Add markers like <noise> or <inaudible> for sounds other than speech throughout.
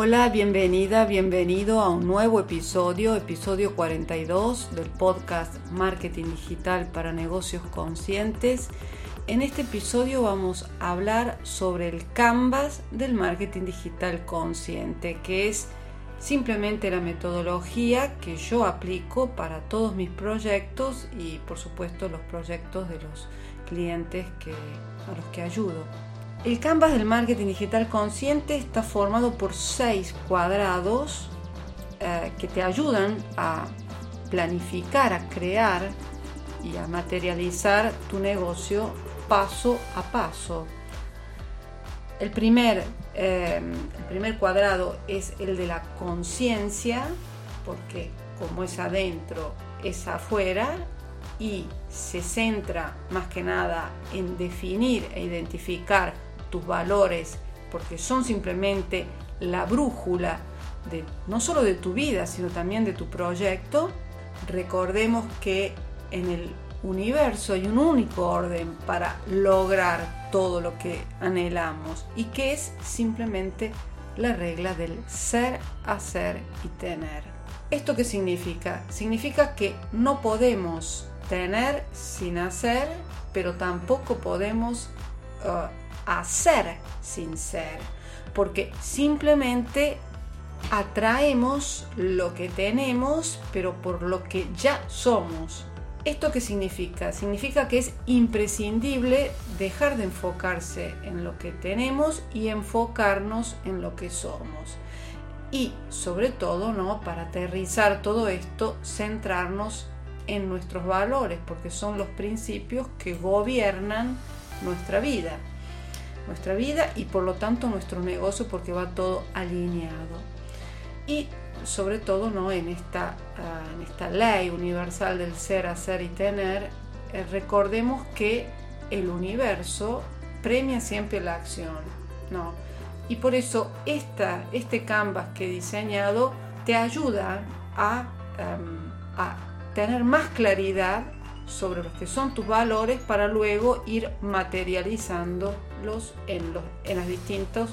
Hola, bienvenida, bienvenido a un nuevo episodio, episodio 42 del podcast Marketing Digital para Negocios Conscientes. En este episodio vamos a hablar sobre el canvas del marketing digital consciente, que es simplemente la metodología que yo aplico para todos mis proyectos y por supuesto los proyectos de los clientes que, a los que ayudo. El canvas del marketing digital consciente está formado por seis cuadrados eh, que te ayudan a planificar, a crear y a materializar tu negocio paso a paso. El primer, eh, el primer cuadrado es el de la conciencia, porque como es adentro, es afuera y se centra más que nada en definir e identificar tus valores, porque son simplemente la brújula de no solo de tu vida, sino también de tu proyecto, recordemos que en el universo hay un único orden para lograr todo lo que anhelamos y que es simplemente la regla del ser, hacer y tener. ¿Esto qué significa? Significa que no podemos tener sin hacer, pero tampoco podemos uh, hacer sin ser, porque simplemente atraemos lo que tenemos, pero por lo que ya somos. ¿Esto qué significa? Significa que es imprescindible dejar de enfocarse en lo que tenemos y enfocarnos en lo que somos. Y sobre todo, ¿no? Para aterrizar todo esto, centrarnos en nuestros valores, porque son los principios que gobiernan nuestra vida nuestra vida y por lo tanto nuestro negocio porque va todo alineado. Y sobre todo ¿no? en, esta, ah, en esta ley universal del ser, hacer y tener, eh, recordemos que el universo premia siempre la acción. ¿no? Y por eso esta, este canvas que he diseñado te ayuda a, em, a tener más claridad sobre los que son tus valores para luego ir en los, en los distintos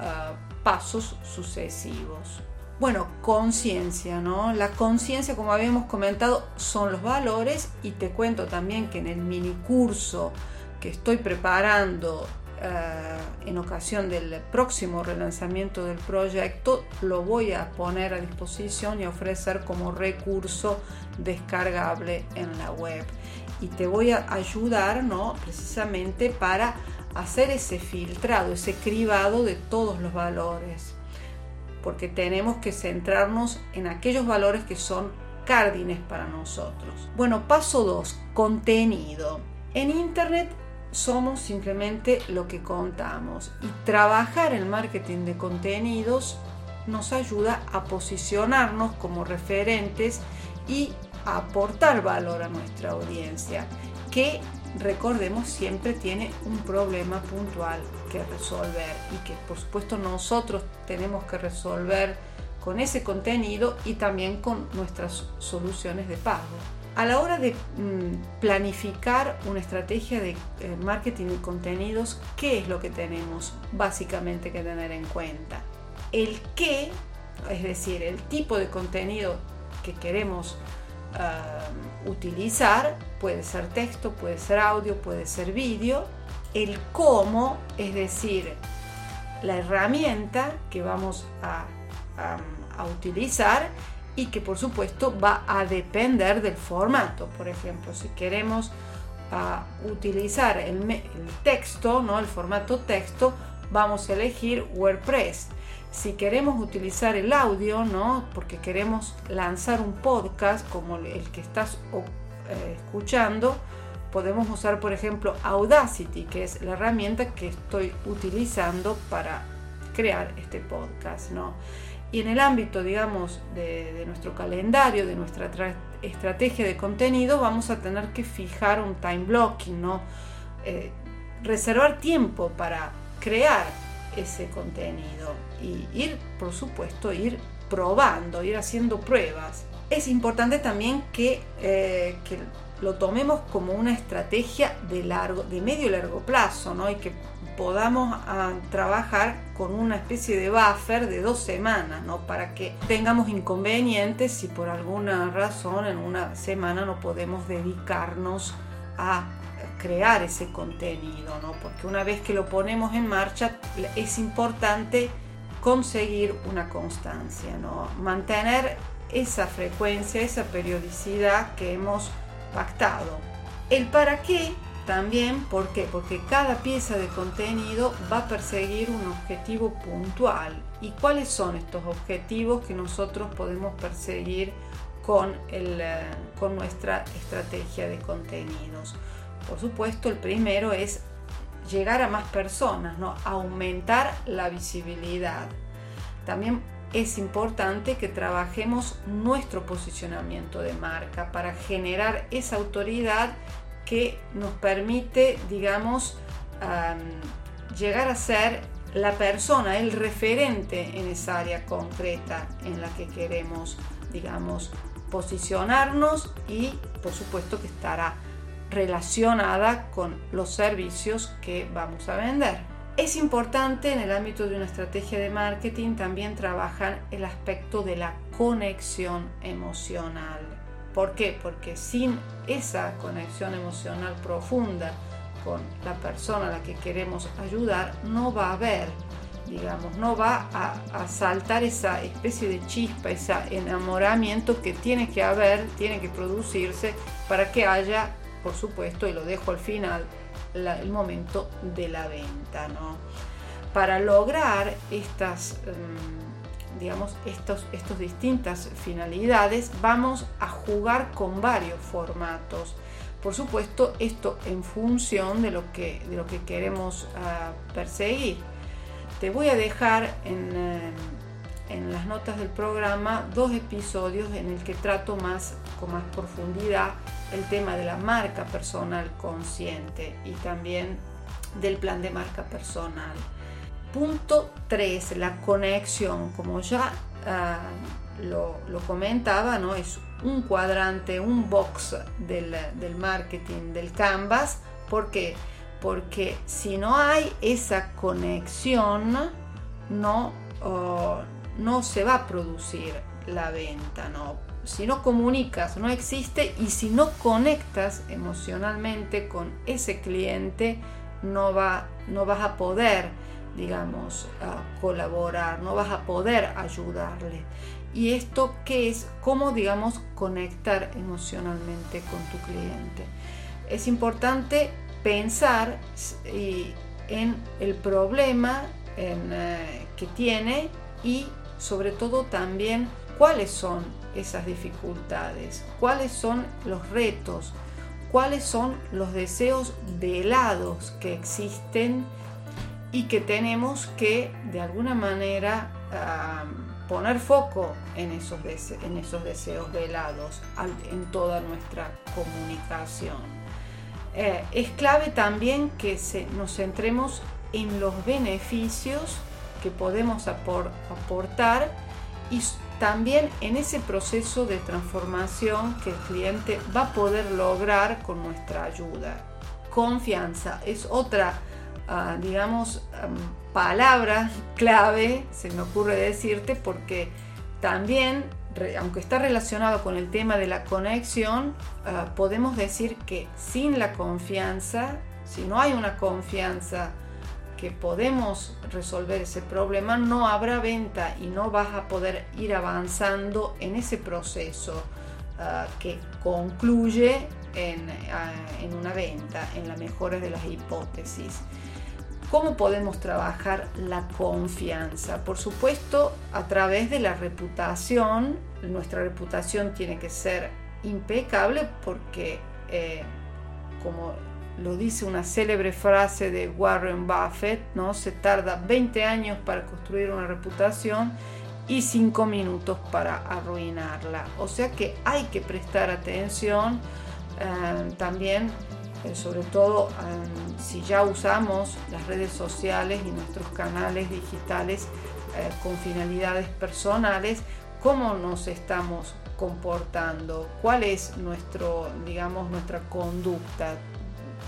ah, pasos sucesivos. Bueno, conciencia, ¿no? La conciencia, como habíamos comentado, son los valores y te cuento también que en el mini curso que estoy preparando eh, en ocasión del próximo relanzamiento del proyecto lo voy a poner a disposición y ofrecer como recurso descargable en la web y te voy a ayudar no precisamente para hacer ese filtrado ese cribado de todos los valores. Porque tenemos que centrarnos en aquellos valores que son cárdines para nosotros. Bueno paso 2 contenido. En internet somos simplemente lo que contamos. Y trabajar el marketing de contenidos nos ayuda a posicionarnos como referentes y aportar valor a nuestra audiencia, que recordemos siempre tiene un problema puntual que resolver y que por supuesto nosotros tenemos que resolver con ese contenido y también con nuestras soluciones de pago. A la hora de mm, planificar una estrategia de eh, marketing y contenidos, ¿qué es lo que tenemos básicamente que tener en cuenta? El qué, es decir, el tipo de contenido que queremos ah, utilizar, puede ser texto, puede ser audio, puede ser vídeo. El cómo, es decir, la herramienta que vamos a utilizar y que por supuesto va a depender del formato. Por ejemplo, si queremos ah, utilizar el, texto, ¿no? el formato texto, vamos a elegir WordPress. Si queremos utilizar el audio, ¿no? porque queremos lanzar un podcast como el que estás eh, escuchando, podemos usar por ejemplo Audacity, que es la herramienta que estoy utilizando para crear este podcast. ¿no? Y en el ámbito, digamos, de, nuestro calendario, de nuestra estrategia de contenido, vamos a tener que fijar un time blocking, ¿no? Eh, reservar tiempo para crear ese contenido y ir, por supuesto, ir probando, ir haciendo pruebas. Es importante también que, eh, que lo tomemos como una estrategia de, largo, de medio y largo plazo, ¿no? Y que podamos ah, trabajar con una especie de buffer de dos semanas, ¿no? Para que tengamos inconvenientes si por alguna razón en una semana no podemos dedicarnos a crear ese contenido, ¿no? Porque una vez que lo ponemos en marcha es importante conseguir una constancia, ¿no? Mantener esa frecuencia, esa periodicidad que hemos pactado. El para qué también, ¿por qué? Porque cada pieza de contenido va a perseguir un objetivo puntual. ¿Y cuáles son estos objetivos que nosotros podemos perseguir con, el, eh, con nuestra estrategia de contenidos? Por supuesto, el primero es llegar a más personas, ¿no? aumentar la visibilidad. También es importante que trabajemos nuestro posicionamiento de marca para generar esa autoridad que nos permite, digamos, llegar a ser la persona, el referente en esa área concreta en la que queremos, digamos, posicionarnos y por supuesto que estará relacionada con los servicios que vamos a vender. Es importante en el ámbito de una estrategia de marketing también trabajar el aspecto de la conexión emocional. ¿Por qué? Porque sin esa conexión emocional profunda con la persona a la que queremos ayudar, no va a haber, digamos, no va a, saltar esa especie de chispa, ese enamoramiento que tiene que haber, tiene que producirse para que haya, por supuesto, y lo dejo al final, el momento de la venta. ¿no? Para lograr estas, em, digamos, estos, estos distintas finalidades, vamos a jugar con varios formatos. Por supuesto, esto en función de lo que, de lo que queremos ah, perseguir. Te voy a dejar en, em, en las notas del programa dos episodios en el que trato más con más profundidad el tema de la marca personal consciente y también del plan de marca personal. Punto 3, la conexión, como ya ah, lo, comentaba, ¿no? es un cuadrante, un box del, marketing, del canvas. ¿Por qué? Porque si no hay esa conexión, no, no se va a producir la venta, ¿no? Si no comunicas, no existe y si no conectas emocionalmente con ese cliente, no, va, no vas a poder, digamos, colaborar, no vas a poder ayudarle. ¿Y esto qué es? ¿Cómo, digamos, conectar emocionalmente con tu cliente? Es importante pensar en el problema eh, que tiene y sobre todo también cuáles son esas dificultades, cuáles son los retos, cuáles son los deseos velados que existen y que tenemos que de alguna manera poner foco en esos, en esos deseos velados en toda nuestra comunicación. Eh, es clave también que nos centremos en los beneficios que podemos aportar y también en ese proceso de transformación que el cliente va a poder lograr con nuestra ayuda. Confianza es otra, ah, digamos, palabra <laughs> clave, se me ocurre decirte, porque también, aunque está relacionado con el tema de la conexión, ah, podemos decir que sin la confianza, si no hay una confianza, podemos resolver ese problema, no habrá venta y no vas a poder ir avanzando en ese proceso ah, que concluye en, ah, en, una venta, en la mejora de las hipótesis. ¿Cómo podemos trabajar la confianza? Por supuesto, a través de la reputación. Nuestra reputación tiene que ser impecable porque, eh, como lo dice una célebre frase de Warren Buffett, ¿no? Se tarda 20 años para construir una reputación y cinco minutos para arruinarla. O sea que hay que prestar atención eh, también, eh, sobre todo eh, si ya usamos las redes sociales y nuestros canales digitales con finalidades personales, cómo nos estamos comportando, cuál es nuestro, digamos, nuestra conducta.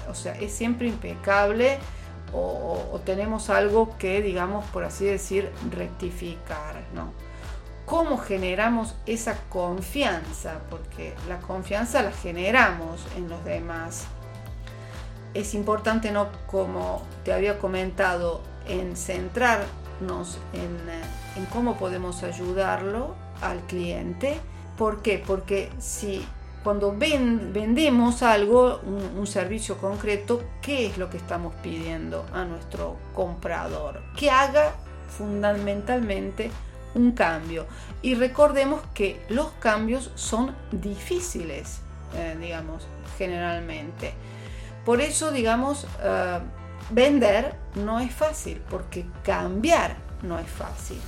O sea, es siempre impecable o, tenemos algo que, digamos, por así decir, rectificar, ¿no? ¿Cómo generamos esa confianza? Porque la confianza la generamos en los demás. Es importante, ¿no? Como te había comentado, en centrarnos en, en cómo podemos ayudarlo al cliente. ¿Por qué? Porque si cuando vendemos algo, un, servicio concreto, ¿qué es lo que estamos pidiendo a nuestro comprador? Que haga fundamentalmente un cambio. Y recordemos que los cambios son difíciles, eh, digamos, generalmente. Por eso, digamos, eh, vender no es fácil, porque cambiar no es fácil.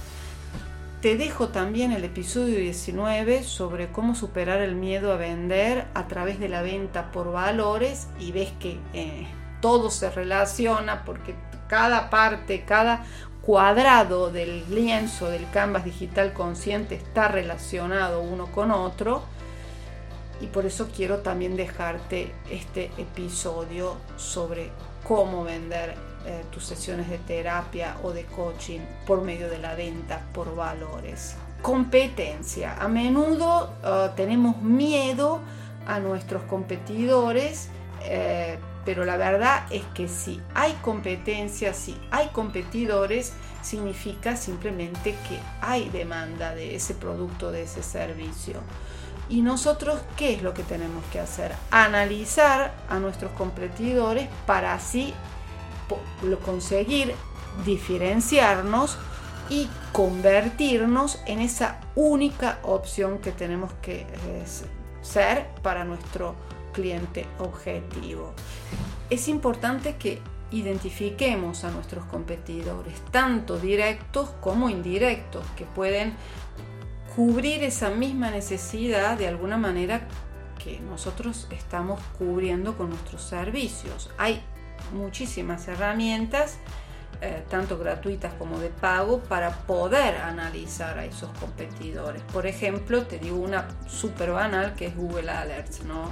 Te dejo también el episodio 19 sobre cómo superar el miedo a vender a través de la venta por valores y ves que eh, todo se relaciona porque cada parte, cada cuadrado del lienzo del canvas digital consciente está relacionado uno con otro. Y por eso quiero también dejarte este episodio sobre cómo vender eh, tus sesiones de terapia o de coaching por medio de la venta por valores. Competencia. A menudo eh, tenemos miedo a nuestros competidores, eh, pero la verdad es que si hay competencia, si hay competidores, significa simplemente que hay demanda de ese producto, de ese servicio. Y nosotros, ¿qué es lo que tenemos que hacer? Analizar a nuestros competidores para así conseguir diferenciarnos y convertirnos en esa única opción que tenemos que ser para nuestro cliente objetivo. Es importante que identifiquemos a nuestros competidores, tanto directos como indirectos, que pueden cubrir esa misma necesidad de alguna manera que nosotros estamos cubriendo con nuestros servicios. Hay muchísimas herramientas, eh, tanto gratuitas como de pago, para poder analizar a esos competidores. Por ejemplo, te digo una súper banal que es Google Alerts, ¿no?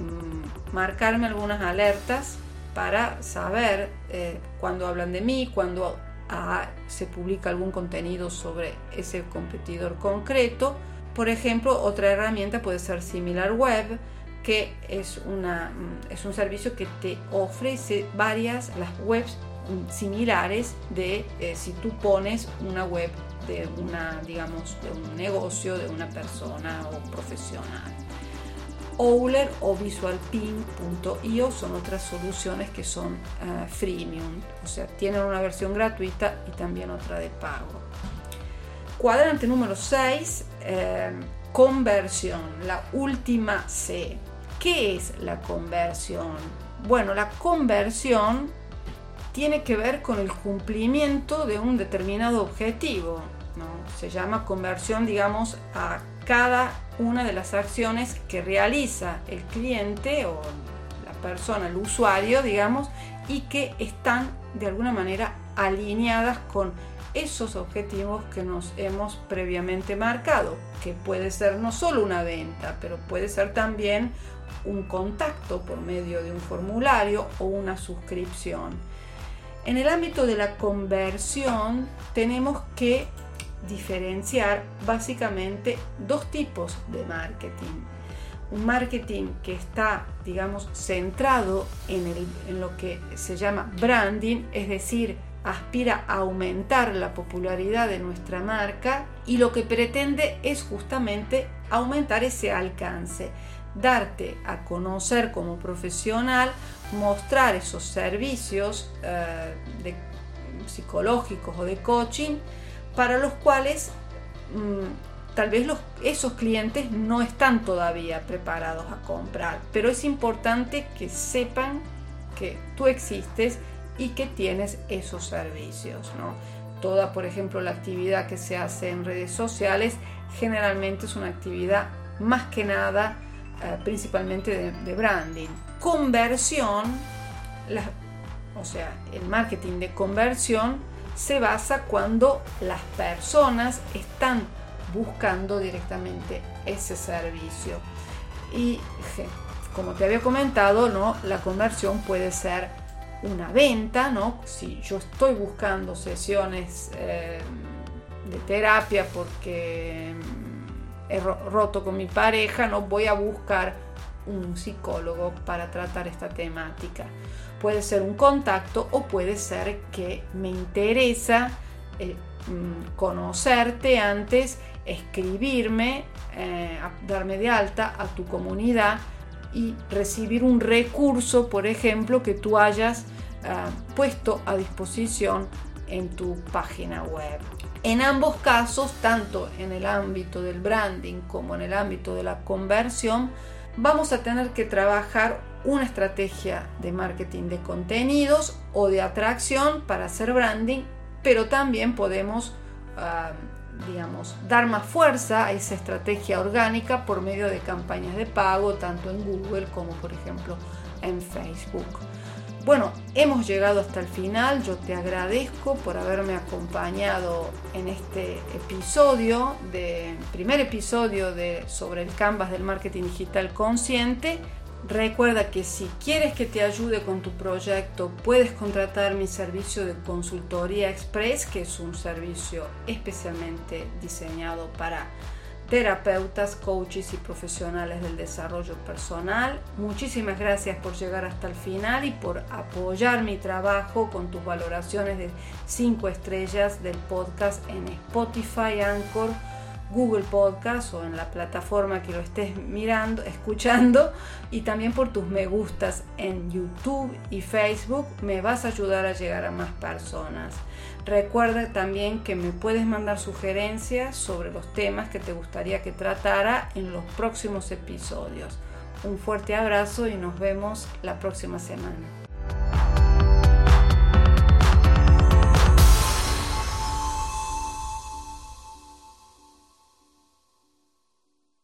Mm, marcarme algunas alertas para saber eh, cuando hablan de mí, cuando se publica algún contenido sobre ese competidor concreto. Por ejemplo, otra herramienta puede ser Similar Web, que es, una, mm, es un servicio que te ofrece varias las webs mm, similares de eh, si tú pones una web de una digamos de un negocio de una persona o profesional Owler o visualpin.io son otras soluciones que son uh, freemium, o sea, tienen una versión gratuita y también otra de pago. Cuadrante número 6, eh, conversión, la última C. ¿Qué es la conversión? Bueno, la conversión tiene que ver con el cumplimiento de un determinado objetivo. ¿no? Se llama conversión, digamos, a cada una de las acciones que realiza el cliente o la persona, el usuario, digamos, y que están de alguna manera alineadas con esos objetivos que nos hemos previamente marcado, que puede ser no solo una venta, pero puede ser también un contacto por medio de un formulario o una suscripción. En el ámbito de la conversión tenemos que diferenciar básicamente dos tipos de marketing. Un marketing que está, digamos, centrado en, lo que se llama branding, es decir, aspira a aumentar la popularidad de nuestra marca y lo que pretende es justamente aumentar ese alcance darte a conocer como profesional, mostrar esos servicios eh, psicológicos o de coaching para los cuales mm, tal vez esos clientes no están todavía preparados a comprar, pero es importante que sepan que tú existes y que tienes esos servicios. toda, por ejemplo, la actividad que se hace en redes sociales, generalmente es una actividad más que nada, eh, principalmente de, branding. Conversión, o sea, el marketing de conversión se basa cuando las personas están buscando directamente ese servicio. Y como te había comentado, ¿no? la conversión puede ser una venta, ¿no? Si yo estoy buscando sesiones eh, de terapia porque he roto con mi pareja, no voy a buscar un psicólogo para tratar esta temática. Puede ser un contacto o puede ser que me interesa eh, mm, conocerte antes, escribirme, eh, darme de alta a tu comunidad y recibir un recurso, por ejemplo, que tú hayas ah, puesto a disposición en tu página web. En ambos casos, tanto en el ámbito del branding como en el ámbito de la conversión, vamos a tener que trabajar una estrategia de marketing de contenidos o de atracción para hacer branding, pero también podemos ah, digamos, dar más fuerza a esa estrategia orgánica por medio de campañas de pago, tanto en Google como por ejemplo en Facebook. Bueno, hemos llegado hasta el final. Yo te agradezco por haberme acompañado en este episodio, primer episodio de, sobre el canvas del marketing digital consciente. Recuerda que si quieres que te ayude con tu proyecto, puedes contratar mi servicio de consultoría express, que es un servicio especialmente diseñado para terapeutas, coaches y profesionales del desarrollo personal. Muchísimas gracias por llegar hasta el final y por apoyar mi trabajo con tus valoraciones de 5 estrellas del podcast en Spotify, Anchor, Google Podcast o en la plataforma que lo estés mirando, escuchando y también por tus me gustas en YouTube y Facebook me vas a ayudar a llegar a más personas. Recuerda también que me puedes mandar sugerencias sobre los temas que te gustaría que tratara en los próximos episodios. Un fuerte abrazo y nos vemos la próxima semana.